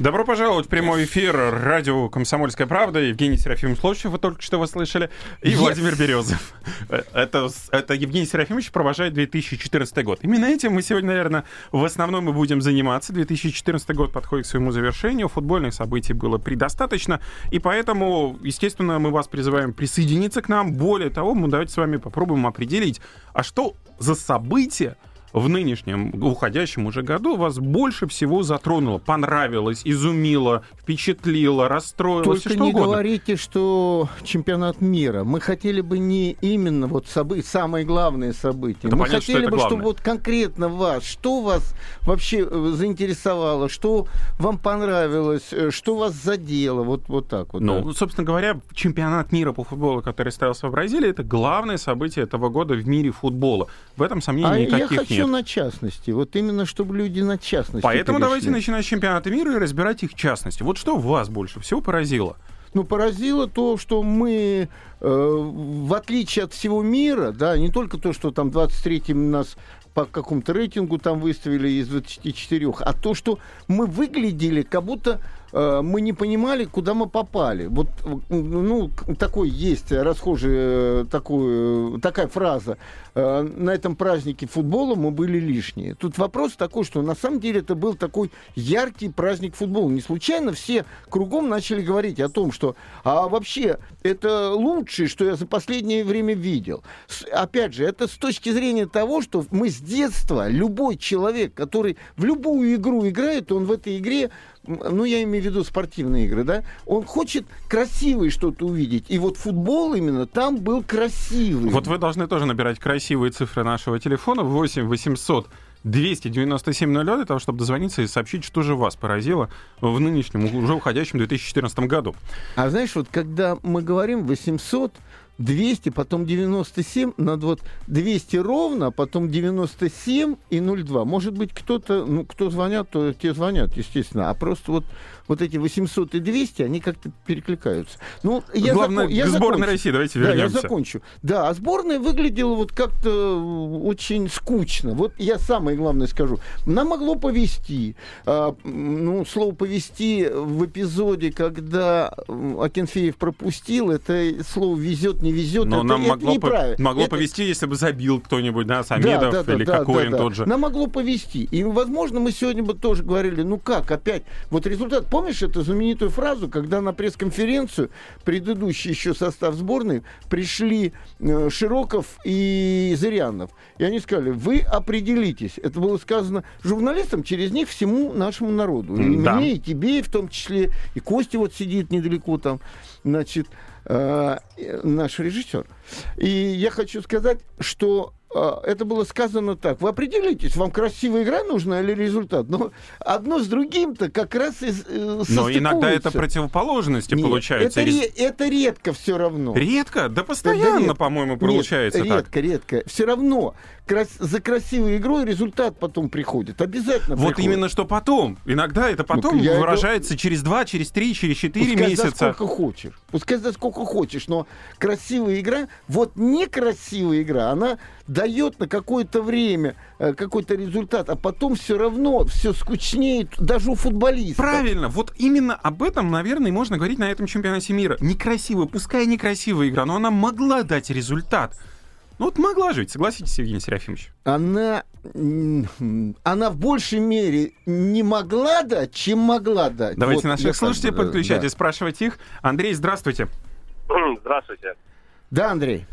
Добро пожаловать в прямой эфир радио «Комсомольская правда». Евгений Серафимович Ловчев, вы только что вы слышали, и yes. Владимир Березов. Это, это Евгений Серафимович провожает 2014 год. Именно этим мы сегодня, наверное, в основном мы будем заниматься. 2014 год подходит к своему завершению, футбольных событий было предостаточно, и поэтому, естественно, мы вас призываем присоединиться к нам. Более того, мы давайте с вами попробуем определить, а что за события в нынешнем, уходящем уже году вас больше всего затронуло, понравилось, изумило, впечатлило, расстроилось? Только что не угодно? говорите, что чемпионат мира. Мы хотели бы не именно вот события, самое главное событие. Это Мы понятно, хотели что бы, это чтобы вот конкретно вас, что вас вообще э, заинтересовало, что вам понравилось, э, что вас задело, вот, вот так вот. Ну, да. собственно говоря, чемпионат мира по футболу, который состоялся в Бразилии, это главное событие этого года в мире футбола. В этом сомнений а никаких хочу нет. на частности. Вот именно, чтобы люди на частности. Поэтому перешли. давайте начинать с чемпионата мира и разбирать их частности. Вот что вас больше всего поразило? Ну, поразило то, что мы, э, в отличие от всего мира, да, не только то, что там 23-м нас по какому-то рейтингу там выставили из 24, а то, что мы выглядели, как будто мы не понимали, куда мы попали. Вот, ну, такой есть расхожий, такой, такая фраза. Э, на этом празднике футбола мы были лишние. Тут вопрос такой, что на самом деле это был такой яркий праздник футбола. Не случайно все кругом начали говорить о том, что а вообще это лучшее, что я за последнее время видел. Опять же, это с точки зрения того, что мы с детства, любой человек, который в любую игру играет, он в этой игре ну, я имею в виду спортивные игры, да, он хочет красивое что-то увидеть. И вот футбол именно там был красивый. Вот вы должны тоже набирать красивые цифры нашего телефона 8 800 297 02 для того, чтобы дозвониться и сообщить, что же вас поразило в нынешнем, уже уходящем 2014 году. А знаешь, вот когда мы говорим 800, 200, потом 97, надо вот 200 ровно, потом 97 и 02. Может быть, кто-то, ну, кто звонят, то те звонят, естественно. А просто вот, вот эти 800 и 200, они как-то перекликаются. Ну, я Главное, закон, я к сборной закончу. России давайте Да, вернемся. я закончу. Да, а сборная выглядела вот как-то очень скучно. Вот я самое главное скажу. Нам могло повести. А, ну, слово повести в эпизоде, когда Акинфеев пропустил, это слово везет, не везет. Но это, нам это могло, по- неправильно. могло Это- повести, если бы забил кто-нибудь, да, Самедов да, да, или да, Кокорин да, да. тот же. Нам могло повести. И, возможно, мы сегодня бы тоже говорили, ну как, опять, вот результат. Помнишь эту знаменитую фразу, когда на пресс-конференцию предыдущий еще состав сборной пришли э, Широков и Зырянов. И они сказали, вы определитесь. Это было сказано журналистам, через них всему нашему народу. И Да. мне, и тебе, и в том числе, и Костя вот сидит недалеко там, значит, э, наш режиссер. И я хочу сказать, что это было сказано так. Вы определитесь, вам красивая игра нужна или результат. Но одно с другим-то как раз и э, Но иногда это противоположности Нет, получаются. Это, ре- это редко все равно. Редко? Да постоянно, редко. по-моему, Нет, получается так. редко, редко. Все равно крас- за красивой игрой результат потом приходит. Обязательно Вот приходит. именно что потом. Иногда это потом и выражается через два, через три, через четыре Пускай месяца. сколько хочешь. Пускай за сколько хочешь, но красивая игра, вот некрасивая игра, она дает на какое-то время э, какой-то результат, а потом все равно все скучнеет даже у футболиста. Правильно, вот именно об этом, наверное, можно говорить на этом чемпионате мира. Некрасивая, пускай некрасивая игра, но она могла дать результат. Ну вот могла же ведь, согласитесь, Евгений Серафимович? Она, она в большей мере не могла дать, чем могла дать. Давайте Вот наших слушателей э, подключать да. и спрашивать их. Андрей, здравствуйте. Здравствуйте. Да, Андрей.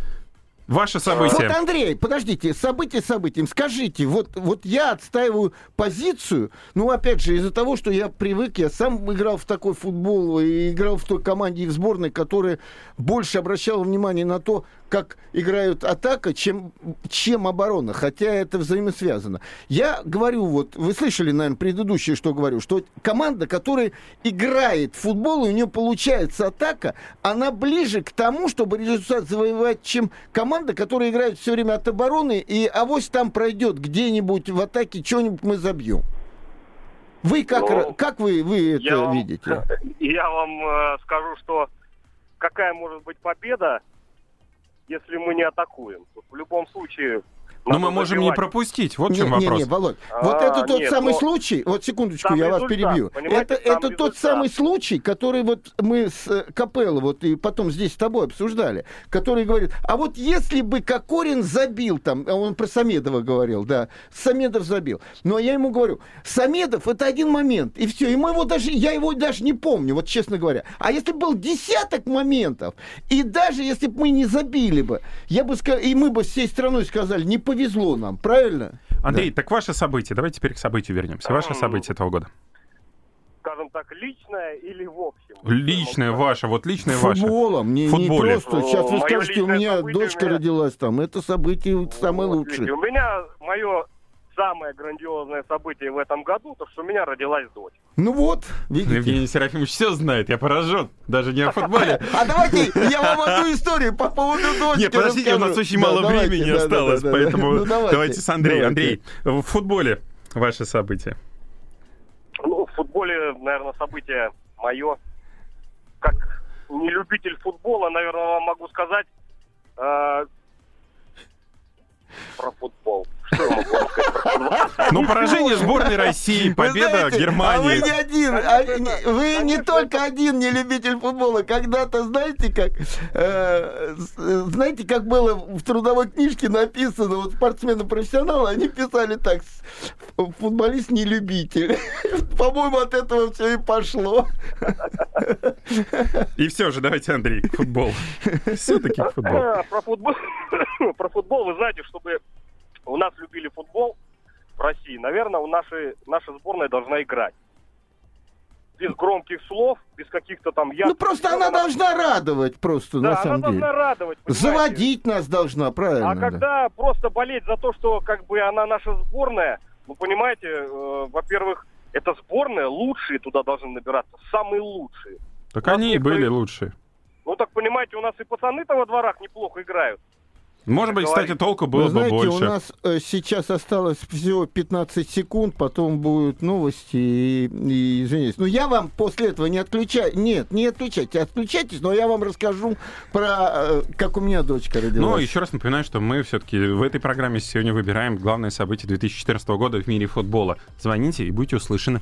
Ваше Вот, событие. Андрей, подождите, событие событием. Скажите, вот, вот я отстаиваю позицию, ну, опять же, из-за того, что я привык, я сам играл в такой футбол, и играл в той команде и в сборной, которая больше обращала внимание на то, как играют атака, чем, чем оборона, хотя это взаимосвязано. Я говорю, вот, вы слышали, наверное, предыдущее, что говорю, что команда, которая играет в футбол, и у нее получается атака, она ближе к тому, чтобы результат завоевать, чем команда, которая играет все время от обороны, и авось там пройдет где-нибудь в атаке, что-нибудь мы забьем. Вы как, Ну, ра- как вы, вы это я вам- видите? Я вам э, скажу, что какая может быть победа если мы не атакуем. В любом случае... Но мы можем не пропустить. Вот в чем не, вопрос. Не, не, Володь, А, вот это тот нет, самый но- случай, вот секундочку, Сам я вас перебью. Это, сам это тот самый случай, который вот мы с э, Капелло вот и потом здесь с тобой обсуждали, который говорит, а вот если бы Кокорин забил там, а он про Самедова говорил, да, Самедов забил. Но я ему говорю, Самедов это один момент, и все, и мы его даже, я его даже не помню, вот честно говоря. А если бы был десяток моментов, и даже если бы мы не забили бы, я бы сказал, и мы бы всей страной сказали, не повезло нам, правильно? Андрей, так ваше событие. Давайте теперь к событию вернемся. Ваше событие этого года. Скажем так, личное или в общем? Личное ваше, вот личное ваше. Футболом, не, не просто. Сейчас вы скажете, у меня дочка меня- родилась там. Это событие самое Вот, лучшее. видите, У меня мое самое грандиозное событие в этом году, то, что у меня родилась дочь. Ну вот, видите. Евгений Серафимович все знает, я поражен. Даже не о футболе. А давайте я вам одну историю по поводу дочки Нет, подождите, у нас очень мало времени осталось, поэтому Ну, давайте с Андреем. Андрей, в футболе ваше событие. Ну, в футболе, наверное, событие мое. Как не любитель футбола, наверное, вам могу сказать э, про футбол. Вам сказать футбол? Ну, поражение сборной России, победа знаете, А вы Германии. не один, а, не- вы не только один не любитель футбола. Когда-то, знаете, как э, знаете, как было в трудовой книжке написано, вот спортсмены-профессионалы, они писали так, футболист не любитель. По-моему, от этого все и пошло. И все же, давайте, Андрей, к футболу. Все-таки. А, Про футбол, про футбол, вы знаете, чтобы у нас любили футбол в России, наверное, у нашей, наша сборная должна играть. Без громких слов, без каких-то там... Ну, ярких просто слов. она должна радовать, просто, Да, на она самом деле. должна радовать. понимаете? Заводить нас должна, правильно. А да. когда просто болеть за то, что как бы она наша сборная, ну, понимаете, э, во-первых, это сборная, лучшие туда должны набираться, самые лучшие. Так они и были лучшие. Ну, так понимаете, у нас и пацаны-то во дворах неплохо играют. Может быть, кстати, толку было Вы бы знаете, у больше. нас э, сейчас осталось всего 15 секунд, потом будут новости, и, и извиняюсь. Ну, я вам после этого не отключаю. Нет, не отключайте, отключайтесь, но я вам расскажу про, э, как у меня дочка родилась. Но еще раз напоминаю, что мы все-таки в этой программе сегодня выбираем главное событие 2014 года в мире футбола. Звоните и будете услышаны.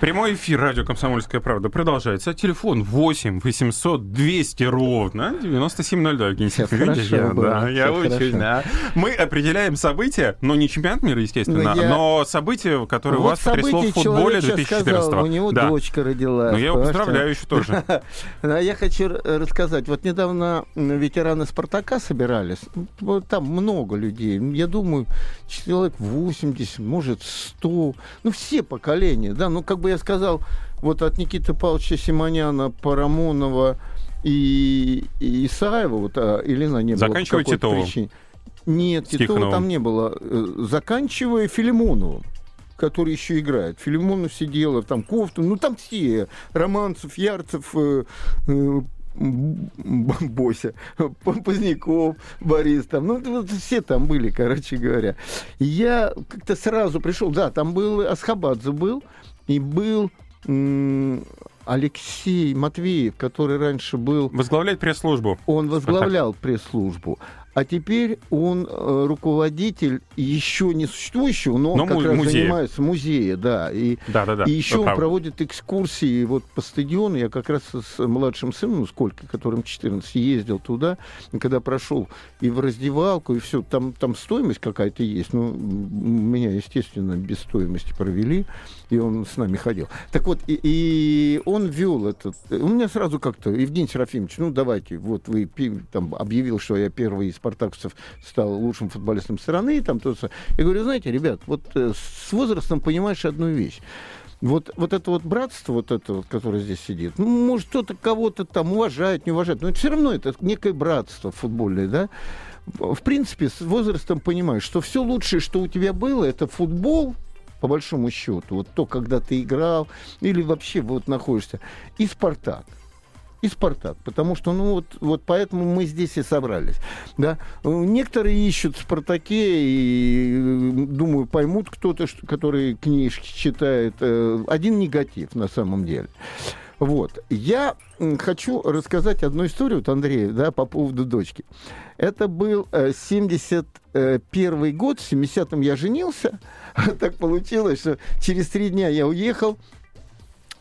Прямой эфир радио «Комсомольская правда» продолжается. Телефон 8 800 200 ровно 9702. Евгений Сейчас хорошо я, было, да, я хорошо. да. Мы определяем события, но не чемпионат мира, естественно, Ну, я- но события, которые Вот вас потрясло в футболе человек сейчас 2014 сказал, у него да. дочка родилась. Ну, я его поздравляю еще тоже. Да, Я хочу р- рассказать. Вот недавно ветераны «Спартака» собирались. Вот Там много людей. Я думаю, человек 80, может, 100. Ну, все поколения. Да, ну, как бы я сказал, вот от Никиты Павловича Симоняна, Парамонова и, и Исаева, вот а, Елена не было. Заканчивая Титовым. причине. Нет, Титова там не было. Э, Заканчивая Филимоновым который еще играет. Филимонов сидела, там Кофту, ну там все. Романцев, Ярцев, э, э, Бося, Поздняков, Борис, там, ну, вот все там были, короче говоря. И я как-то сразу пришел, да, там был Асхабадзе был, и был Алексей Матвеев, который раньше был Возглавляет пресс-службу. он возглавлял пресс-службу, а теперь он э, руководитель еще не существующего, но, Но он как раз музея. занимается музея, да. И, Да-да-да. и еще вы он правы. проводит экскурсии вот по стадиону. Я как раз с младшим сыном, ну сколько, которым 14, ездил туда, когда прошел и в раздевалку, и все, там, там стоимость какая-то есть. Ну, меня, естественно, без стоимости провели, и он с нами ходил. Так вот, и, и он вел этот... У меня сразу как-то, Евгений Серафимович, ну давайте, вот вы там объявил, что я первый из спартаковцев стал лучшим футболистом страны, там то Я говорю, знаете, ребят, вот э, с возрастом понимаешь одну вещь. Вот, вот это вот братство, вот это вот, которое здесь сидит, ну, может, кто-то кого-то там уважает, не уважает, но все равно это некое братство футбольное, да? В принципе, с возрастом понимаешь, что все лучшее, что у тебя было, это футбол, по большому счету, вот то, когда ты играл, или вообще вот находишься, и Спартак. И «Спартак», потому что, ну, вот, вот поэтому мы здесь и собрались, да. Некоторые ищут в «Спартаке» и, думаю, поймут кто-то, который книжки читает. Э, один негатив на самом деле. Вот. Я хочу рассказать одну историю, вот Андрею, да, по поводу дочки. Это был 71 э, год, в 70-м я женился. так получилось, что через три дня я уехал,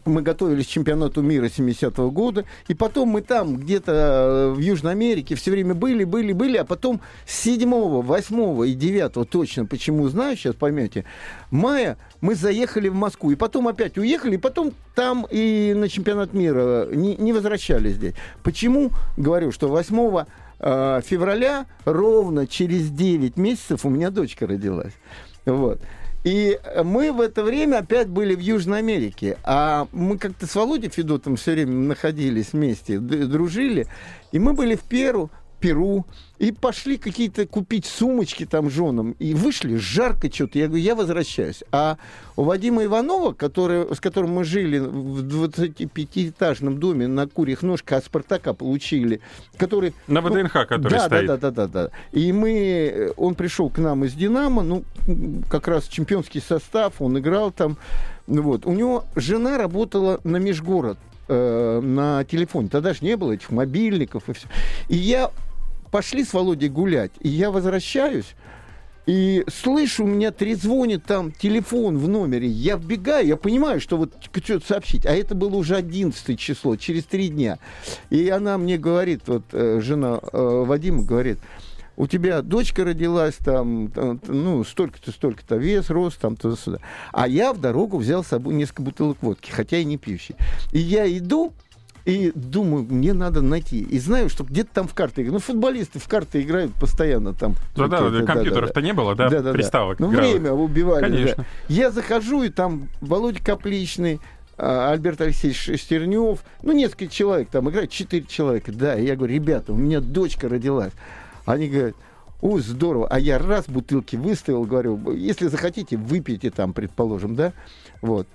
мы готовились к чемпионату мира 70-го года, и потом мы там где-то э, в Южной Америке все время были, были, были, а потом 7, 8 и 9 точно, почему знаю, сейчас поймете, мая мы заехали в Москву, и потом опять уехали, и потом там и на чемпионат мира не, не возвращались здесь. Почему? Говорю, что 8 э, февраля ровно через 9 месяцев у меня дочка родилась. Вот. И мы в это время опять были в Южной Америке. А мы как-то с Володей Федотом все время находились вместе, дружили. И мы были в Перу, Перу, и пошли какие-то купить сумочки там женам, и вышли, жарко что-то. Я говорю, я возвращаюсь. А у Вадима Иванова, который, с которым мы жили в 25-этажном доме на Курьих Ножках, от Спартака получили, который... На ВДНХ, ну, который да, стоит. Да, да, да, да, да. И мы, он пришел к нам из «Динамо», ну, как раз чемпионский состав, он играл там. Вот. У него жена работала на межгород э, на телефоне. Тогда же не было этих мобильников и все. И я пошли с Володей гулять, и я возвращаюсь, и слышу, у меня трезвонит там телефон в номере. Я вбегаю, я понимаю, что вот что-то сообщить. А это было уже 11 число, через три дня. И она мне говорит, вот э, жена э, Вадима говорит, у тебя дочка родилась, там, там ну, столько-то, столько-то вес, рост, там, туда-сюда. А я в дорогу взял с собой несколько бутылок водки, хотя и не пьющий. И я иду, и думаю, мне надо найти. И знаю, что где-то там в карты играют. Ну, футболисты в карты играют постоянно там. Да, да, да, компьютеров-то да, да. не было, да, да, да приставок. Ну, время убивали. Конечно. Да. Я захожу, и там Володя Капличный, а, Альберт Алексеевич Шестернев, ну, несколько человек там играют, четыре человека. Да, и я говорю, ребята, у меня дочка родилась. Они говорят, о, здорово. А я раз бутылки выставил, говорю, если захотите, выпейте там, предположим, да? Вот.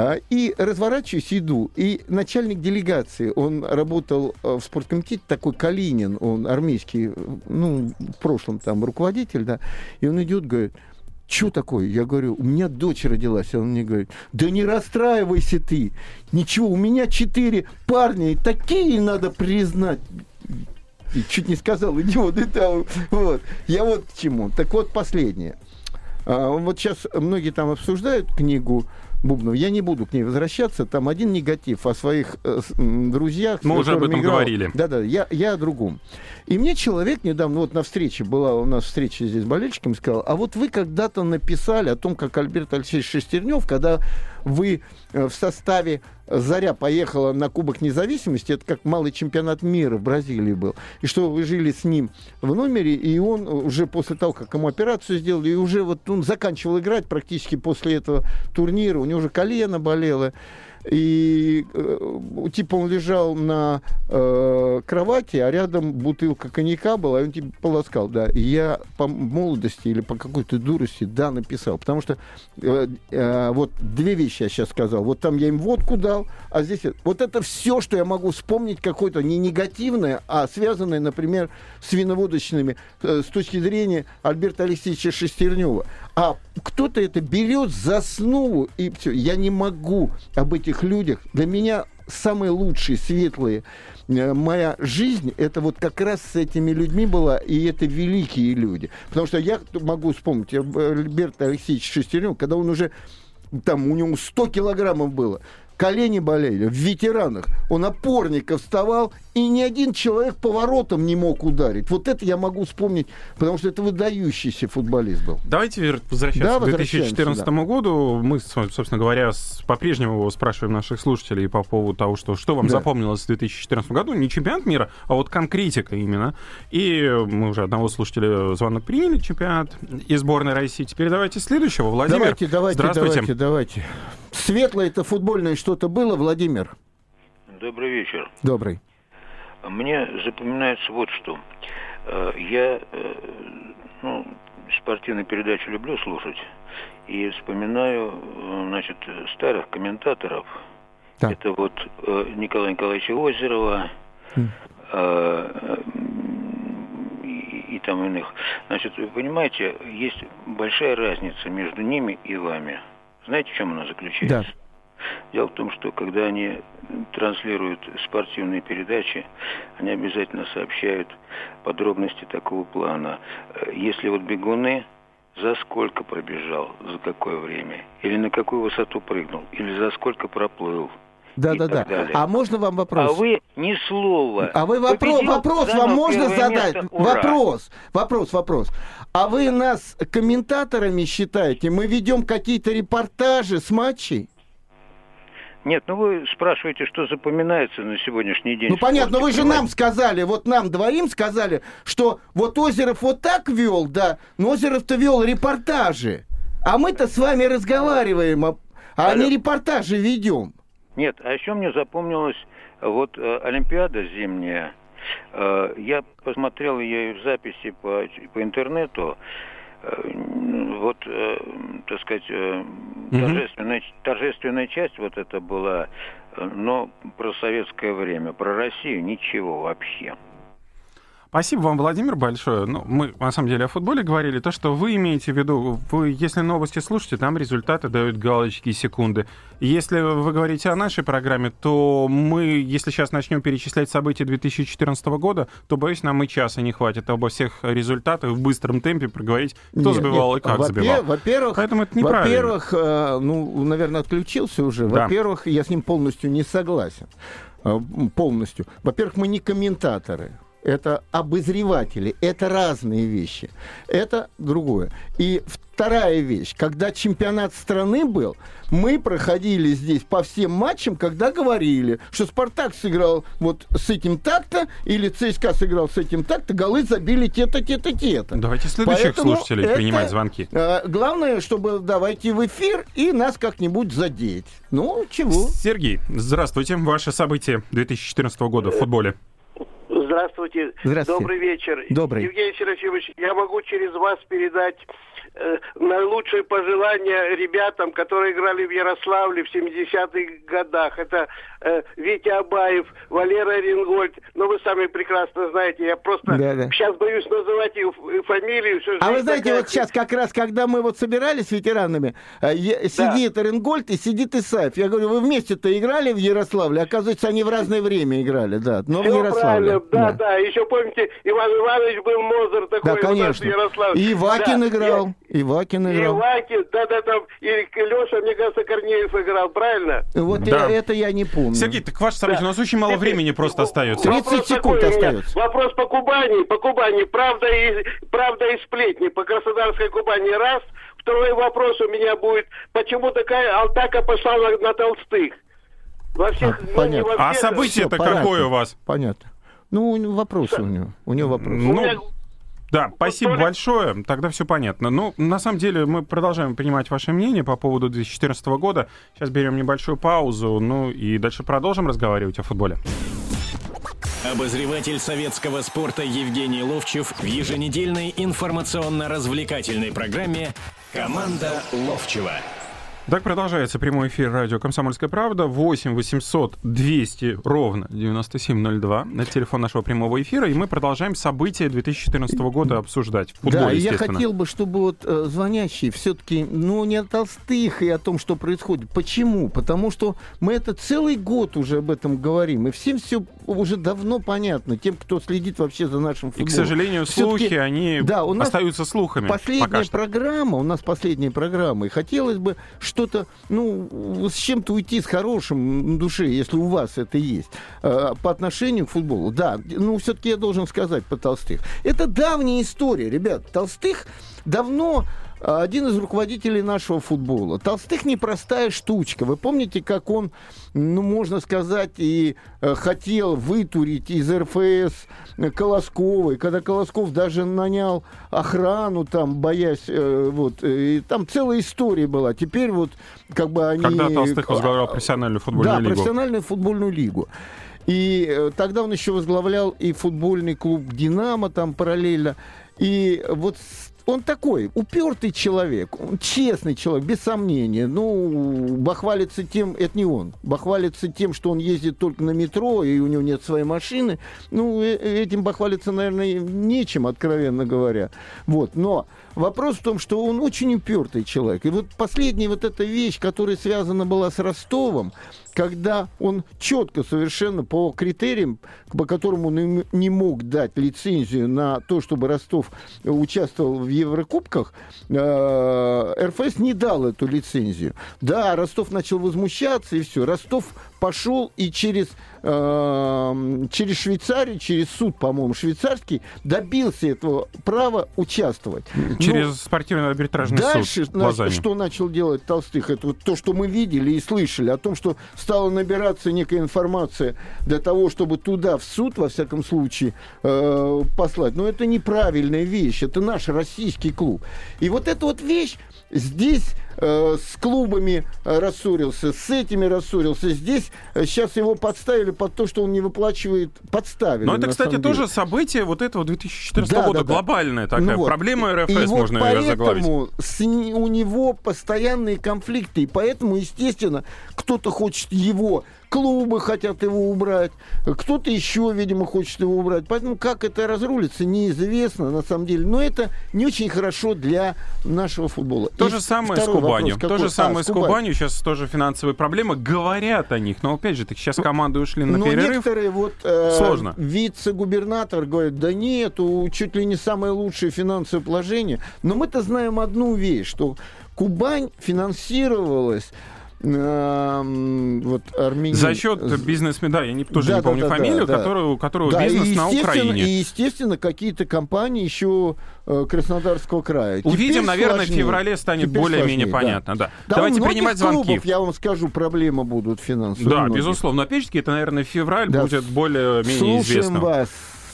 А, и разворачиваюсь, иду. И начальник делегации, он работал э, в спорткомитете, такой Калинин, он армейский, ну, в прошлом там руководитель, да, и он идет, говорит, что такое? Я говорю, у меня дочь родилась. Он мне говорит, да не расстраивайся ты. Ничего, у меня четыре парня, и такие надо признать. И чуть не сказал, идиот, там, вот. Я вот к чему. Так вот, последнее. А, вот сейчас многие там обсуждают книгу Бубнов. Я не буду к ней возвращаться. Там один негатив о своих э, друзьях. Мы уже об этом играл. говорили. Да-да, я, я о другом. И мне человек недавно, вот на встрече, была у нас встреча здесь с болельщиками, сказал, а вот вы когда-то написали о том, как Альберт Алексеевич Шестернев, когда вы э, в составе Заря поехала на Кубок Независимости, это как малый чемпионат мира в Бразилии был, и что вы жили с ним в номере, и он уже после того, как ему операцию сделали, и уже вот он заканчивал играть практически после этого турнира, у него уже колено болело, и э, типа он лежал на э, кровати, а рядом бутылка коньяка была, и он типа полоскал, да. И я по молодости или по какой-то дурости, да, написал, потому что э, э, вот две вещи я сейчас сказал. Вот там я им водку дал, а здесь вот это все, что я могу вспомнить какое-то не негативное, а связанное, например, с виноводочными э, с точки зрения Альберта Алексеевича Шестернева. А кто-то это берет за основу, и все. Я не могу об этих людях. Для меня самые лучшие, светлые э, моя жизнь, это вот как раз с этими людьми была, и это великие люди. Потому что я могу вспомнить Альберта Алексеевича Шестернева, когда он уже там у него 100 килограммов было колени болели, в ветеранах. Он опорника вставал, и ни один человек поворотом не мог ударить. Вот это я могу вспомнить, потому что это выдающийся футболист был. Давайте возвращаться да, к 2014 да. году. Мы, собственно говоря, по-прежнему спрашиваем наших слушателей по поводу того, что, что вам да. запомнилось в 2014 году. Не чемпионат мира, а вот конкретика именно. И мы уже одного слушателя звонок приняли, чемпионат из сборной России. Теперь давайте следующего. Владимир, давайте, давайте, здравствуйте. Давайте, давайте. Светлое это футбольное что-то было, Владимир? Добрый вечер. Добрый. Мне запоминается вот что. Э, я э, ну, спортивные передачи люблю слушать и вспоминаю значит, старых комментаторов Да. Это вот э, Николая Николаевича Озерова mm. э, и, и там иных. Значит, вы понимаете, есть большая разница между ними и вами. Знаете, в чем она заключается? Да. Дело в том, что когда они транслируют спортивные передачи, они обязательно сообщают подробности такого плана. Э, если вот бегуны, за сколько пробежал, за какое время, или на какую высоту прыгнул, или за сколько проплыл. Да, да, да. Далее. А можно вам вопрос? А вы ни слова. А вы вопрос, вопрос вам можно задать? Место, вопрос, вопрос, вопрос. А вы нас комментаторами считаете? Мы ведем какие-то репортажи с матчей? Нет, ну вы спрашиваете, что запоминается на сегодняшний день. Ну понятно, но вы же нам сказали, вот нам двоим сказали, что вот Озеров вот так вел, да, но Озеров-то вел репортажи. А мы-то с вами разговариваем, а, а не репортажи ведем. Нет, а еще мне запомнилась вот э, Олимпиада зимняя. Э, я посмотрел ее в записи по, по интернету. Э, вот, э, так сказать, э, торжественная, торжественная часть вот это была, но про советское время, про Россию ничего вообще. Спасибо вам, Владимир, большое. Ну, мы, на самом деле, о футболе говорили. То, что вы имеете в виду, вы, если новости слушаете, там результаты дают галочки и секунды. Если вы говорите о нашей программе, то мы, если сейчас начнем перечислять события 2014 года, то, боюсь, нам и часа не хватит обо всех результатах в быстром темпе проговорить, кто нет, забивал нет. и как во забивал. Во-первых, Поэтому это Во-первых, э, ну, наверное, отключился уже. Да. Во-первых, я с ним полностью не согласен. Э, полностью. Во-первых, мы не комментаторы это обозреватели, это разные вещи, это другое. И вторая вещь, когда чемпионат страны был, мы проходили здесь по всем матчам, когда говорили, что Спартак сыграл вот с этим так-то, или ЦСКА сыграл с этим так-то, голы забили те-то, те-то, те-то. Давайте следующих Поэтому слушателей это, принимать звонки. Э, главное, чтобы давайте в эфир и нас как-нибудь задеть. Ну, чего? Сергей, здравствуйте. Ваше событие 2014 года в футболе. Здравствуйте. Здравствуйте. Добрый вечер. Добрый. Евгений Серафимович, я могу через вас передать наилучшие пожелания ребятам, которые играли в Ярославле в 70-х годах. Это э, Витя Абаев, Валера Рингольд. Ну, вы сами прекрасно знаете. Я просто да, да. сейчас боюсь называть их фамилию. А вы знаете, такая... вот сейчас как раз, когда мы вот собирались с ветеранами, э, сидит да. Рингольд и сидит Исаев. Я говорю, вы вместе-то играли в Ярославле? Оказывается, они в разное время играли, да. Но Все в Ярославле. Да, да, да. Еще помните, Иван Иванович был Мозер такой. Да, конечно. И Ивакин да. играл. И Ивакин играл. Ивакин, да-да, там. И Леша, мне кажется, Корнеев играл, правильно? Вот да. это я не помню. Сергей, так ваше событие, да. у нас очень мало времени просто остается. 30 секунд остается. Вопрос по Кубани, по Кубани. Правда и, правда и сплетни. По Краснодарской Кубани раз. Второй вопрос у меня будет. Почему такая Алтака пошла на, на Толстых? Во всех, а, ну, понятно. а событие-то какое у вас? Понятно. Ну, вопрос у него. У него вопрос. Ну, да, спасибо большое. Тогда все понятно. Ну, на самом деле, мы продолжаем принимать ваше мнение по поводу 2014 года. Сейчас берем небольшую паузу, ну и дальше продолжим разговаривать о футболе. Обозреватель советского спорта Евгений Ловчев в еженедельной информационно-развлекательной программе «Команда Ловчева». Так продолжается прямой эфир радио «Комсомольская правда». 8 800 200 ровно 9702. Это телефон нашего прямого эфира. И мы продолжаем события 2014 года обсуждать. Футбол, да, я хотел бы, чтобы вот э, звонящие все-таки, ну, не о толстых и о том, что происходит. Почему? Потому что мы это целый год уже об этом говорим. И всем все уже давно понятно. Тем, кто следит вообще за нашим футболом. И, к сожалению, слухи, они да, у нас остаются слухами. Последняя программа, у нас последняя программа. И хотелось бы, что-то, ну, с чем-то уйти с хорошим душе, если у вас это есть, э, по отношению к футболу. Да, ну, все-таки я должен сказать по Толстых. Это давняя история, ребят. Толстых давно один из руководителей нашего футбола. Толстых непростая штучка. Вы помните, как он, ну, можно сказать, и э, хотел вытурить из РФС Колосковой, когда Колосков даже нанял охрану там, боясь, э, вот, и там целая история была. Теперь вот, как бы они... Когда Толстых возглавлял профессиональную футбольную да, лигу. Да, профессиональную футбольную лигу. И э, тогда он еще возглавлял и футбольный клуб «Динамо» там параллельно. И вот он такой упертый человек, он честный человек, без сомнения. Ну, бахвалится тем, это не он, бахвалится тем, что он ездит только на метро, и у него нет своей машины. Ну, э, этим бахвалиться, наверное, нечем, откровенно говоря. Вот, но Вопрос в том, что он очень упертый человек. И вот последняя вот эта вещь, которая связана была с Ростовом, когда он четко совершенно по критериям, по которым он не мог дать лицензию на то, чтобы Ростов участвовал в Еврокубках, э, РФС не дал эту лицензию. Да, Ростов начал возмущаться, и все. Ростов пошел и через, э, через Швейцарию, через суд, по-моему, швейцарский, добился этого права участвовать. Через Но спортивный арбитражный дальше суд. Дальше, что начал делать Толстых, это вот то, что мы видели и слышали, о том, что стала набираться некая информация для того, чтобы туда, в суд, во всяком случае, э, послать. Но это неправильная вещь, это наш российский клуб. И вот эта вот вещь здесь э, с клубами э, рассорился, с этими рассорился. Здесь э, сейчас его подставили под то, что он не выплачивает, подставили. Но это, кстати, тоже событие вот этого 2014 да, года, да, глобальная да. такая ну, вот. проблема РФС, и можно вот ее заглавить. С, у него постоянные конфликты, и поэтому, естественно, кто-то хочет его клубы хотят его убрать, кто-то еще, видимо, хочет его убрать. Поэтому как это разрулится, неизвестно на самом деле. Но это не очень хорошо для нашего футбола. То И же самое с Кубанью. Вопрос, То же самое а, с Кубанью. Сейчас тоже финансовые проблемы. Говорят о них. Но опять же, так сейчас команды ушли на но перерыв. некоторые вот э, Сложно. вице-губернатор говорит, да нет, чуть ли не самое лучшее финансовое положение. Но мы-то знаем одну вещь, что Кубань финансировалась вот Армения... За счет бизнесмена, да, я не, тоже да, не помню да, фамилию, да, которую, которую да, бизнес на Украине. И, естественно, какие-то компании еще э, Краснодарского края. Увидим, Теперь наверное, сложнее. в феврале станет более-менее да. понятно. Да. Да, Давайте принимать звонки. Клубов, я вам скажу, проблемы будут финансовые. Да, многих. безусловно. Опять же, это, наверное, февраль да. будет более-менее известно. вас.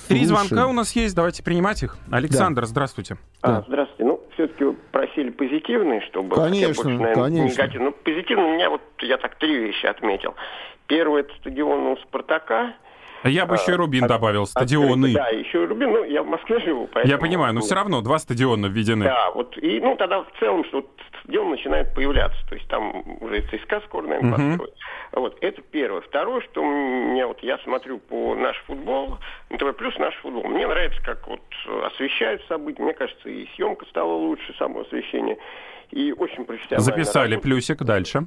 Три звонка у нас есть, давайте принимать их. Александр, да. здравствуйте. А, здравствуйте. Все-таки просили позитивный, чтобы... Конечно, больше, наверное, конечно. Негатив. Ну, позитивный у меня вот, я так три вещи отметил. Первый, это стадион у «Спартака», я бы еще и Рубин добавил, стадионы. Да, еще и Рубин, ну, я в Москве живу, поэтому... Я понимаю, но все равно два стадиона введены. Да, вот, и, ну, тогда в целом, что стадион начинает появляться, то есть там уже ЦСКА скоро, наверное, построит. Вот, это первое. Второе, что мне вот, я смотрю по наш футбол, НТВ плюс наш футбол. Мне нравится, как вот освещают события, мне кажется, и съемка стала лучше, само освещение, и очень профессионально. Записали работа. плюсик, дальше.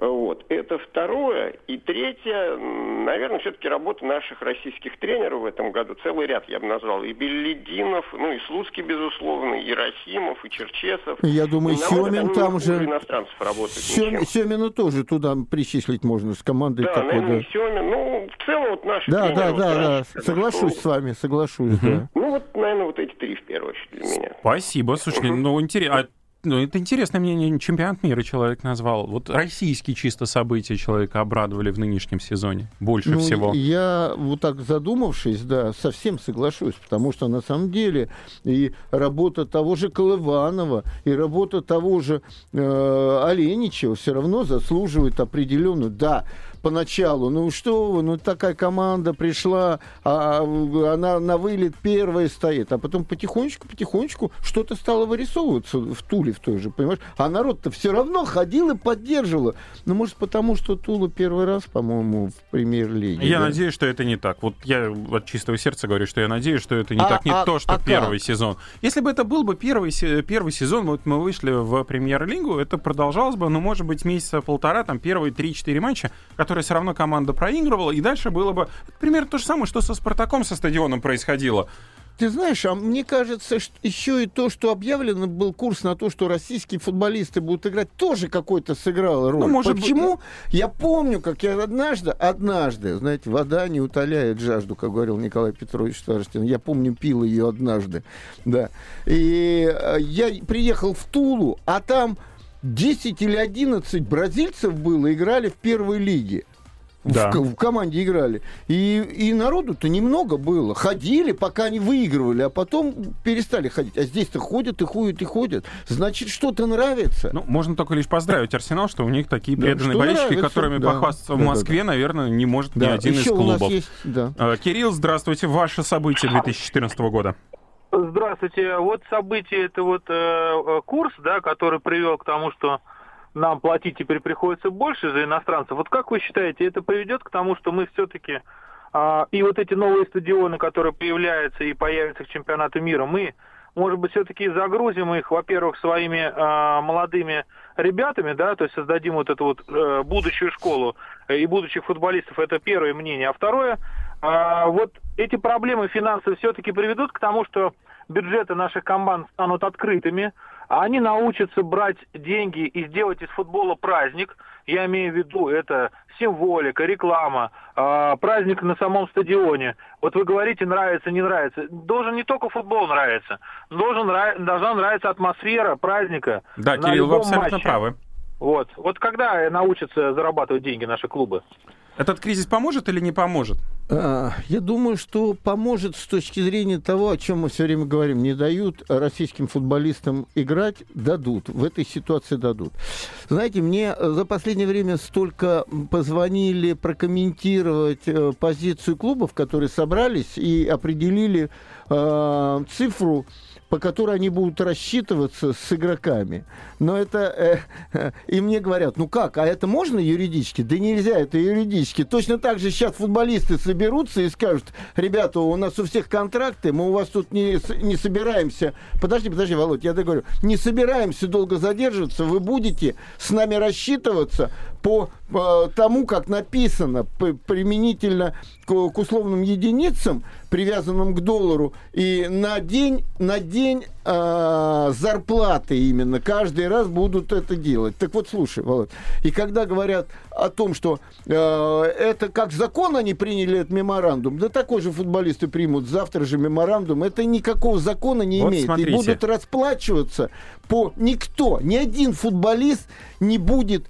Вот. Это второе. И третье, наверное, все-таки работа наших российских тренеров в этом году. Целый ряд я бы назвал. И Беллидинов, ну и Слуцкий, безусловно, и Рахимов, и Черчесов. Я думаю, и, Семин там же... иностранцев работает. Сем... Семина тоже туда причислить можно с командой да, такой. Наверное, да, Семин. Ну, в целом вот наши Да, тренеры, да, вот, да, да. Соглашусь с вами, соглашусь, угу. да. Ну, вот, наверное, вот эти три в первую очередь для меня. Спасибо. Слушай, ну, интересно. А ну, это интересное мнение. Чемпионат мира человек назвал. Вот российские чисто события человека обрадовали в нынешнем сезоне больше ну, всего. Я вот так задумавшись, да, совсем соглашусь, потому что на самом деле и работа того же Колыванова, и работа того же э, Оленичева все равно заслуживает определенную, да, поначалу, ну что вы, ну такая команда пришла, а она на вылет первая стоит, а потом потихонечку, потихонечку что-то стало вырисовываться в Туле в той же, понимаешь? А народ-то все равно ходил и поддерживал. Ну, может, потому что Тула первый раз, по-моему, в премьер-лиге. Я да? надеюсь, что это не так. Вот я от чистого сердца говорю, что я надеюсь, что это не а, так. Не а, то, что а первый как? сезон. Если бы это был бы первый, первый сезон, вот мы вышли в премьер-лигу, это продолжалось бы, ну, может быть, месяца полтора, там, первые три-четыре матча, которые которой все равно команда проигрывала, и дальше было бы примерно то же самое, что со «Спартаком», со стадионом происходило. Ты знаешь, а мне кажется, что еще и то, что объявлено был курс на то, что российские футболисты будут играть, тоже какой-то сыграло роль. Ну, может Почему? Быть... Я помню, как я однажды, однажды, знаете, вода не утоляет жажду, как говорил Николай Петрович Старостин. Я помню, пил ее однажды, да. И э, я приехал в Тулу, а там 10 или 11 бразильцев было, играли в первой лиге. Да. В, в команде играли. И, и народу-то немного было. Ходили, пока они выигрывали, а потом перестали ходить. А здесь-то ходят и ходят и ходят. Значит, что-то нравится. Ну, можно только лишь поздравить Арсенал, что у них такие преданные да, болельщики, нравится. которыми да. похвастаться да, в Москве, да, да. наверное, не может да. ни один Еще из клубов. Есть, да. А, Кирилл, здравствуйте. Ваше событие 2014 года. Здравствуйте. Вот событие, это вот э, э, курс, да, который привел к тому, что нам платить теперь приходится больше за иностранцев. Вот как вы считаете, это приведет к тому, что мы все-таки э, и вот эти новые стадионы, которые появляются и появятся к чемпионату мира, мы, может быть, все-таки загрузим их, во-первых, своими э, молодыми ребятами, да, то есть создадим вот эту вот э, будущую школу э, и будущих футболистов, это первое мнение. А второе, э, вот эти проблемы финансовые все-таки приведут к тому, что бюджеты наших команд станут открытыми, а они научатся брать деньги и сделать из футбола праздник. Я имею в виду, это символика, реклама, э, праздник на самом стадионе. Вот вы говорите, нравится, не нравится. Должен не только футбол нравиться, должен, должна нравиться атмосфера праздника. Да, Кирилл, вы абсолютно матче. правы. Вот. Вот когда научатся зарабатывать деньги наши клубы? Этот кризис поможет или не поможет? А, я думаю, что поможет с точки зрения того, о чем мы все время говорим. Не дают российским футболистам играть, дадут. В этой ситуации дадут. Знаете, мне за последнее время столько позвонили прокомментировать э, позицию клубов, которые собрались и определили э, цифру по которой они будут рассчитываться с игроками. Но это... Э, и мне говорят, ну как, а это можно юридически? Да нельзя это юридически. Точно так же сейчас футболисты соберутся и скажут, ребята, у нас у всех контракты, мы у вас тут не, не собираемся... Подожди, подожди, Володь, я договорю. Не собираемся долго задерживаться, вы будете с нами рассчитываться по э, тому, как написано применительно к, к условным единицам, привязанным к доллару, и на день, на день э, зарплаты именно каждый раз будут это делать. Так вот, слушай, Володь, и когда говорят о том, что э, это как закон они приняли этот меморандум, да такой же футболисты примут завтра же меморандум, это никакого закона не вот имеет. Смотрите. И будут расплачиваться по... Никто, ни один футболист не будет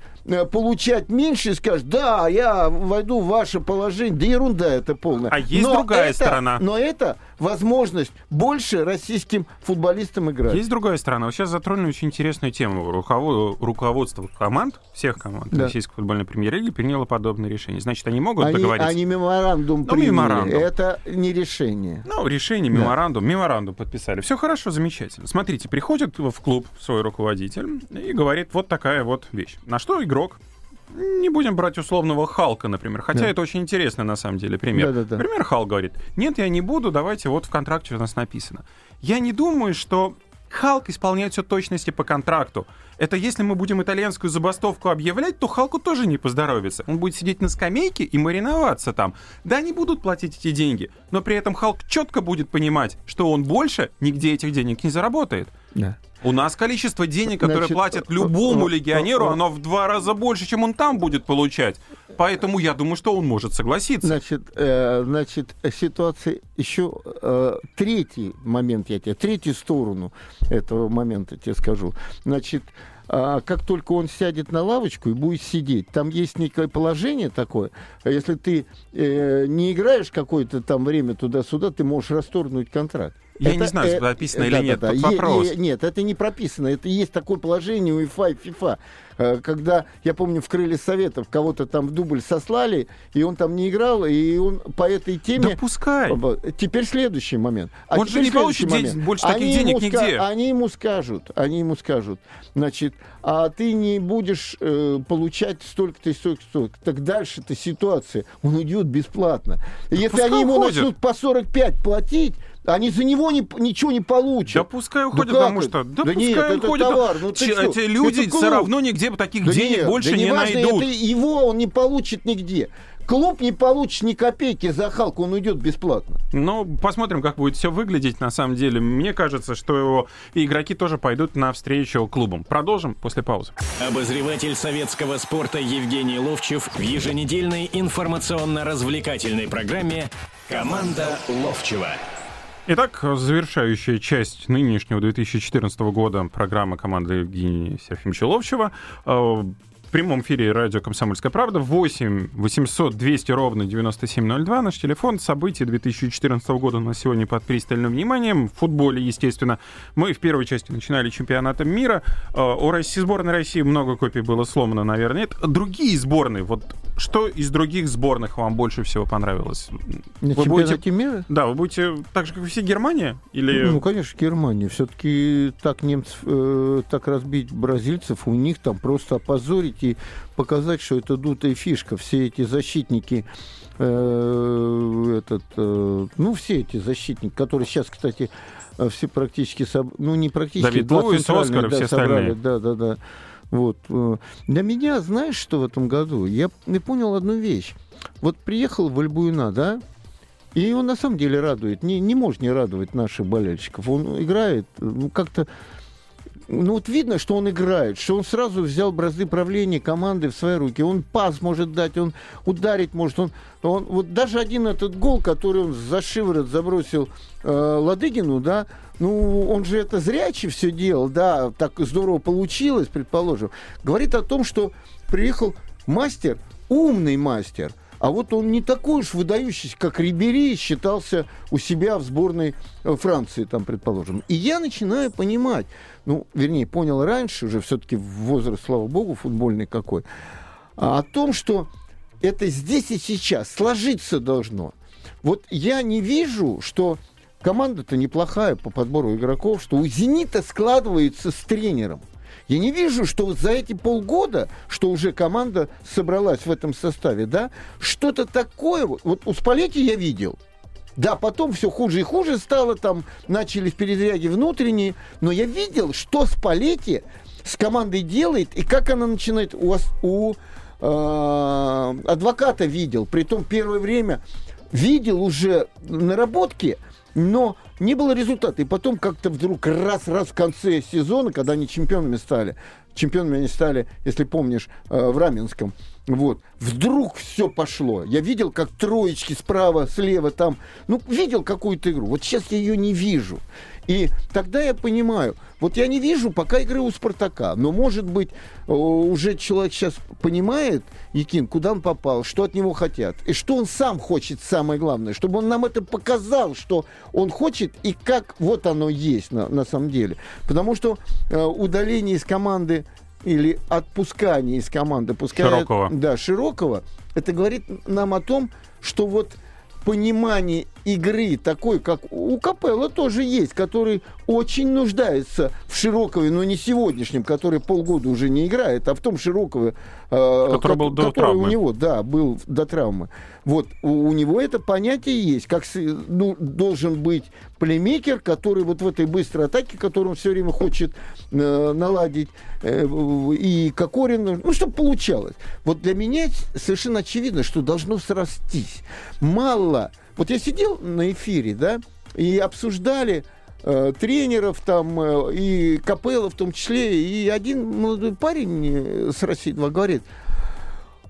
получать меньше и скажешь, да, я войду в ваше положение. Да ерунда это полная. А есть но другая это, сторона. Но это возможность больше российским футболистам играть. Есть другая сторона. Вы сейчас затронули очень интересную тему. Руководство команд, всех команд да. российской футбольной премьер-лиги приняло подобное решение. Значит, они могут они, договориться? Они меморандум ну, приняли. Меморандум. Это не решение. Ну, решение, меморандум. Да. Меморандум подписали. Все хорошо, замечательно. Смотрите, приходит в клуб свой руководитель и говорит вот такая вот вещь. На что игрок не будем брать условного Халка, например. Хотя да. это очень интересный на самом деле пример. Да, да, да. Например, Халк говорит, нет, я не буду, давайте вот в контракте у нас написано. Я не думаю, что Халк исполняет все точности по контракту. Это если мы будем итальянскую забастовку объявлять, то Халку тоже не поздоровится. Он будет сидеть на скамейке и мариноваться там. Да, они будут платить эти деньги, но при этом Халк четко будет понимать, что он больше нигде этих денег не заработает. Да. У нас количество денег, которые Значит, платят любому легионеру, оно в два раза больше, чем он там будет получать. Поэтому я думаю, что он может согласиться. Значит, э, значит ситуация еще э, третий момент я тебе, третью сторону этого момента тебе скажу. Значит, а как только он сядет на лавочку и будет сидеть, там есть некое положение такое. Если ты э, не играешь какое-то там время туда-сюда, ты можешь расторгнуть контракт. Я это, не знаю, э, прописано э, или да, нет. Да, да. вопрос. Е, нет, это не прописано. Это есть такое положение у УЕФА и ФИФА. Э, когда, я помню, в крыле советов кого-то там в дубль сослали, и он там не играл, и он по этой теме... Да пускай. Теперь следующий момент. А он же не получит момент. больше таких они денег нигде. Они ему скажут, они ему скажут, значит, а ты не будешь э, получать столько-то и столько-то. Так дальше-то ситуация. Он уйдет бесплатно. Да Если они ему уходит. начнут по 45 платить, они за него не, ничего не получат. Да пускай уходят, да потому что... Да, да пускай нет, уходят. Это товар. Ну, Ч- эти люди все равно нигде таких да денег нет, больше да не, не важно, найдут. Это его он не получит нигде. Клуб не получит ни копейки за Халку, он уйдет бесплатно. Ну, посмотрим, как будет все выглядеть на самом деле. Мне кажется, что игроки тоже пойдут навстречу клубам. Продолжим после паузы. Обозреватель советского спорта Евгений Ловчев в еженедельной информационно-развлекательной программе «Команда Ловчева». Итак, завершающая часть нынешнего 2014 года программы команды Евгения Серафимовича Ловчева. Э, в прямом эфире радио «Комсомольская правда» 8 800 200 ровно 9702. Наш телефон. События 2014 года у нас сегодня под пристальным вниманием. В футболе, естественно. Мы в первой части начинали чемпионатом мира. Э, у России, сборной России много копий было сломано, наверное. Нет. Другие сборные, вот что из других сборных вам больше всего понравилось? На Вы будете- мира? Да, вы будете так же, как и все Германия? Или... Ну, конечно, Германия. Все-таки так немцев, э, так разбить бразильцев, у них там просто опозорить и показать, что это дутая фишка. Все эти защитники, э, этот, э, ну, все эти защитники, которые сейчас, кстати, э, все практически, соб- ну, не практически, Давид Луис, Оскар да, все собрали. остальные. Да, да, да. Вот. э. Для меня, знаешь, что в этом году? Я не понял одну вещь. Вот приехал в Альбуина, да, и он на самом деле радует. Не, не может не радовать наших болельщиков. Он играет, ну, как-то... Ну, вот видно, что он играет, что он сразу взял бразды правления команды в свои руки. Он пас может дать, он ударить может. Он, он, вот даже один этот гол, который он за шиворот забросил э, Ладыгину, да, ну, он же это зрячий все делал, да, так здорово получилось, предположим. Говорит о том, что приехал мастер, умный мастер, а вот он не такой уж выдающийся, как Рибери считался у себя в сборной э, Франции, там, предположим. И я начинаю понимать, ну, вернее, понял раньше, уже все-таки возраст, слава богу, футбольный какой, а о том, что это здесь и сейчас сложиться должно. Вот я не вижу, что команда-то неплохая по подбору игроков, что у «Зенита» складывается с тренером. Я не вижу, что вот за эти полгода, что уже команда собралась в этом составе, да, что-то такое, вот, у Спалетти я видел, да, потом все хуже и хуже стало, там начали в передряги внутренние, но я видел, что Спалетти с командой делает и как она начинает. У, вас- у э, адвоката видел, при том первое время видел уже наработки, но не было результата. И потом как-то вдруг раз-раз в конце сезона, когда они чемпионами стали, чемпионами они стали, если помнишь, э, в Раменском, вот, вдруг все пошло. Я видел, как троечки справа, слева там, ну, видел какую-то игру. Вот сейчас я ее не вижу. И тогда я понимаю, вот я не вижу пока игры у Спартака, но, может быть, э, уже человек сейчас понимает, Якин, куда он попал, что от него хотят, и что он сам хочет, самое главное, чтобы он нам это показал, что он хочет, и как вот оно есть на, на самом деле. Потому что э, удаление из команды или отпускание из команды, пускай... Широкого. Да, Широкого, это говорит нам о том, что вот понимание игры такой, как у Капелла тоже есть, который очень нуждается в Широкове, но не сегодняшнем, который полгода уже не играет, а в том Широкове, э, Который был до который травмы. у него, да, был до травмы. Вот у, у него это понятие есть, как ну, должен быть плеймейкер, который вот в этой быстрой атаке, которую он все время хочет э, наладить, э, и Кокорин, ну, чтобы получалось. Вот для меня совершенно очевидно, что должно срастись. Мало. Вот я сидел на эфире, да, и обсуждали э, тренеров там, э, и Капелла в том числе, и один молодой парень э, с России 2 говорит,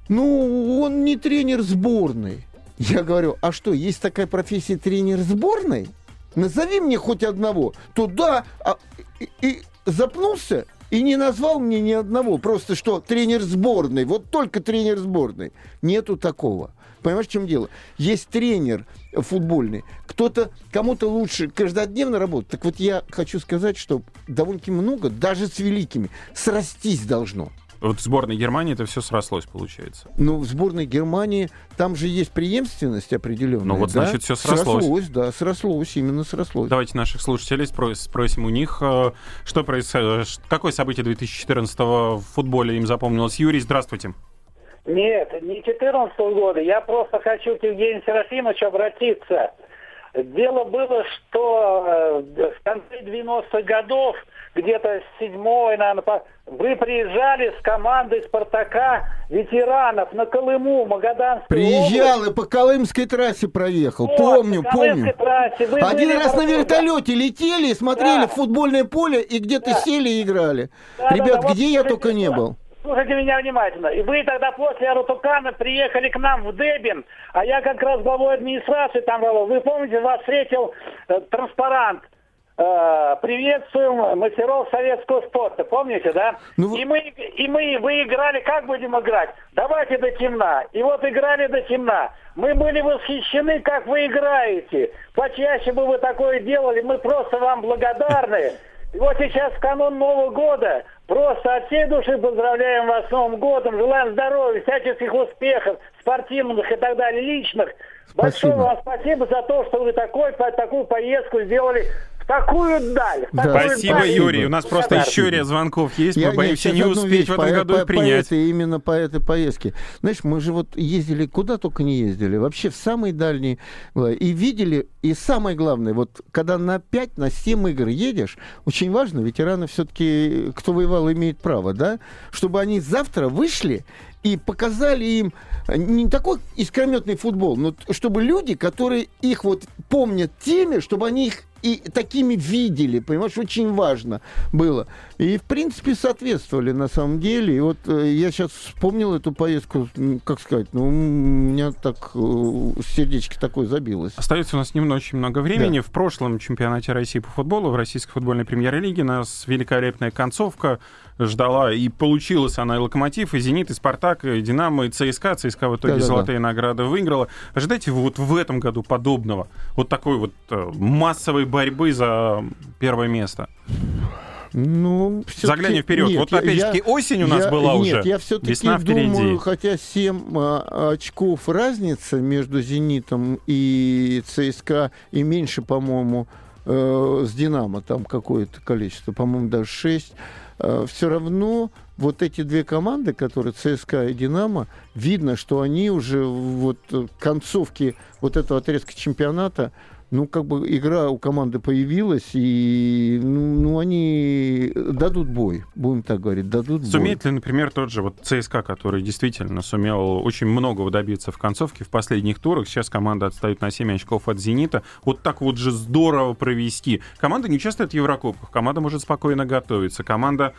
ну, он не тренер сборной. Я говорю, а что, есть такая профессия тренер сборной? Назови мне хоть одного. То да, а- и, и запнулся и не назвал мне ни одного. Просто что тренер сборной, вот только тренер сборной. Нету такого. Понимаешь, в чем дело? Есть тренер футбольный. Кто-то, кому-то лучше каждодневно работать. Так вот я хочу сказать, что довольно-таки много, даже с великими, срастись должно. Вот в сборной Германии это все срослось, получается. Ну, в сборной Германии там же есть преемственность определенная. Ну, вот, да? значит, всё срослось. Срослось, да, срослось, именно срослось. Давайте наших слушателей спрос- спросим у них, э, что происходит, какое событие 2014 в футболе им запомнилось. Юрий, здравствуйте. Нет, не 14 года. Я просто хочу к Евгению Серафимовичу обратиться. Дело было, что э, в конце 90-х годов, где-то с седьмой, наверное, по- вы приезжали с командой «Спартака» ветеранов на Колыму, Магаданскую Приезжал и по Колымской трассе проехал. Вот, помню, помню. трассе. Вы Один раз на вертолете летели и смотрели Да. футбольное поле и где-то Да. сели и играли. Да, да, Ребят, да, вот где я слушайте, только не был. Слушайте меня внимательно. И вы тогда после Арутукана приехали к нам в Дебин, а я как раз главой администрации там был. Вы помните, вас встретил э, транспарант. э, приветствуем мастеров советского спорта, помните, да? Ну, И мы, и мы, вы играли, как будем играть? Давайте до темна. И вот играли до темна. Мы были восхищены, как вы играете. Почаще бы вы такое делали, мы просто вам благодарны. И вот сейчас в канун Нового года Просто от всей души поздравляем вас с Новым годом, желаем здоровья, всяческих успехов, спортивных и так далее, личных. Большое Спасибо. вам спасибо за то, что вы такой, такую поездку сделали такую даль. Да. такую Спасибо, даль. Юрий. У нас просто Благодарен. еще ряд звонков есть. Мы Я- боимся я не успеть вещь в этом по- году по- и принять. По этой, именно по этой поездке. Знаешь, мы же вот ездили куда только не ездили. Вообще в самые дальние. э, И видели, и самое главное, вот когда на 5, на 7 игр едешь, очень важно, ветераны все-таки, кто воевал, имеет право, да, чтобы они завтра вышли и показали им э, не такой искрометный футбол, но чтобы люди, которые их вот помнят теми, чтобы они их и такими видели, понимаешь, очень важно было. И, в принципе, соответствовали на самом деле. И вот э, я сейчас вспомнил эту поездку, как сказать, ну, у меня так э, сердечко такое забилось. Остается у нас немного, очень много времени. В прошлом чемпионате России по футболу в российской футбольной премьер-лиге нас великолепная концовка ждала. И получилась она и Локомотив, и Зенит, и Спартак, и Динамо, и ЦСКА. ЦСКА в итоге Да-да-да. золотые награды выиграла. Ожидайте вот в этом году подобного? Вот такой вот э, массовой борьбы за первое место. Ну, Заглянем вперед. нет, Вот опять-таки осень у нас я- была нет, уже. я все-таки Весна впереди. думаю, хотя 7 очков разница между «Зенитом» и ЦСКА, и меньше, по-моему, э, с «Динамо», там какое-то количество, по-моему, даже 6, все равно вот эти две команды, которые ЦСКА и «Динамо», видно, что они уже вот э, к концовке вот этого отрезка чемпионата ну, как бы игра у команды появилась, и ну, ну, они дадут бой, будем так говорить, дадут бой. Сумеет ли, например, тот же вот ЦСКА, который действительно сумел очень многого добиться в концовке в последних турах, сейчас команда отстает на 7 очков от «Зенита», вот так вот же здорово провести. Команда не участвует в Еврокубках, команда может спокойно готовиться, команда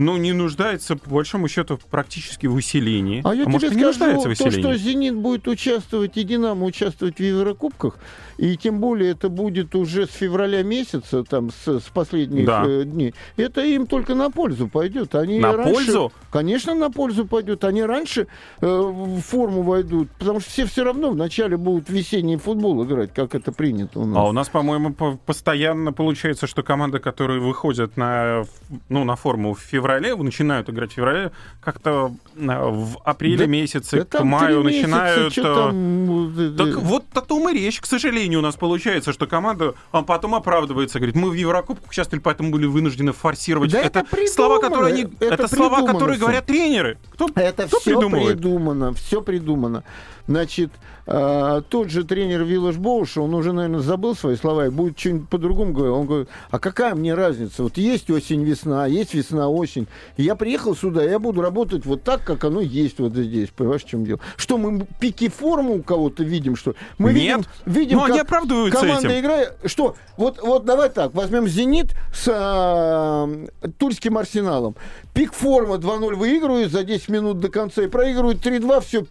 ну, не нуждается, по большому счету, практически в усилении. А я может, тебе и не нуждается скажу, в то, усилении. что «Зенит» будет участвовать и «Динамо» участвовать в Еврокубках, и тем более это будет уже с февраля месяца, там, с, с последних Да. э, дней, это им только на пользу пойдет. Они На раньше- пользу? Конечно, на пользу пойдет. Они раньше э, в форму войдут, потому что все все равно вначале будут весенний футбол играть, как это принято у нас. А у нас, по-моему, по- постоянно получается, что команды, которые выходят на, ну, на форму в феврале, начинают играть в феврале, как-то э, в апреле Да- месяце Да к маю месяца, начинают... там, э, Так вот о том и речь, к сожалению, у нас получается, что команда а потом оправдывается, говорит, мы в Еврокубку участвовали, поэтому были вынуждены форсировать. Да это это слова, которые они, это, это слова, которые всё. говорят тренеры. Кто, Это кто все придумывает? придумано, все придумано. Значит, э, тот же тренер Виллаж Боуша, он уже, наверное, забыл свои слова и будет что-нибудь по-другому говорить. Он говорит, а какая мне разница? Вот есть осень-весна, есть весна-осень. Я приехал сюда, я буду работать вот так, как оно есть вот здесь. Понимаешь, в чем дело? Что, мы пики формы у кого-то видим, что? Мы Нет. видим, видим Ну, они как оправдываются команда этим. играет. Что? Вот, вот давай так, возьмем «Зенит» с э, Тульским «Арсеналом». Пик форма 2-0 выигрывает за 10 минут до конца и проигрывает 3-2, все,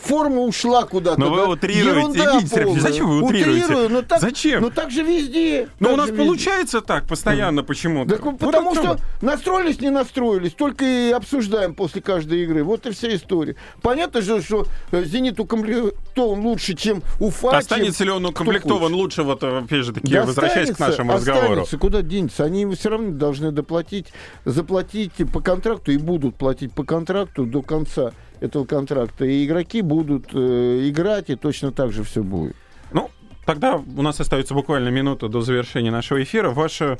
форма ушла куда-то. Но вы да? утрируете, Ерунда Евгений Сергеевич, зачем вы утрируете? Утрирую, ну так, Зачем? Ну так же везде. Так у нас везде. получается так постоянно почему-то. Так, Вот потому что вы? настроились, не настроились, только и обсуждаем после каждой игры. Вот и вся история. Понятно же, что э, «Зенит» укомплектован лучше, чем Уфа. Останется чем ли он кто укомплектован лучше, вот опять же таки, Да возвращаясь к нашему разговору? останется. Куда денется? Они все равно должны доплатить, заплатить по контракту и будут платить по контракту до конца этого контракта. И игроки будут э, играть, и точно так же все будет. Ну, тогда у нас остается буквально минута до завершения нашего эфира. Ваше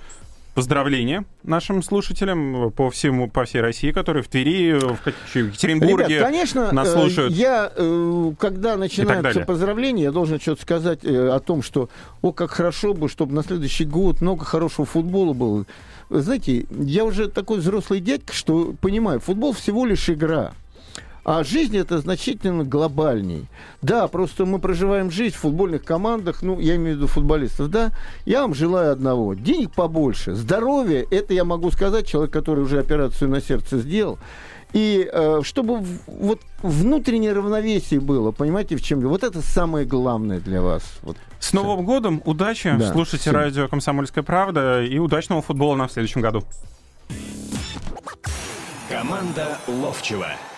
поздравление нашим слушателям по всему, по всей России, которые в Твери, в Ка- в Екатеринбурге Ребят, конечно, нас э, слушают. я, э, когда начинаются далее. поздравления, я должен что-то сказать э, о том, что, о, как хорошо бы, чтобы на следующий год много хорошего футбола было. Знаете, я уже такой взрослый дядька, что понимаю, футбол всего лишь игра. А жизнь это значительно глобальней. Да, просто мы проживаем жизнь в футбольных командах, ну, я имею в виду футболистов, да. Я вам желаю одного. Денег побольше, здоровья, это я могу сказать, человек, который уже операцию на сердце сделал. И э, чтобы в- вот внутреннее равновесие было, понимаете, в чем дело? Вот это самое главное для вас. Вот. С Новым годом, удачи, Да, слушайте всем. радио «Комсомольская правда» и удачного футбола нам в следующем году. Команда Ловчева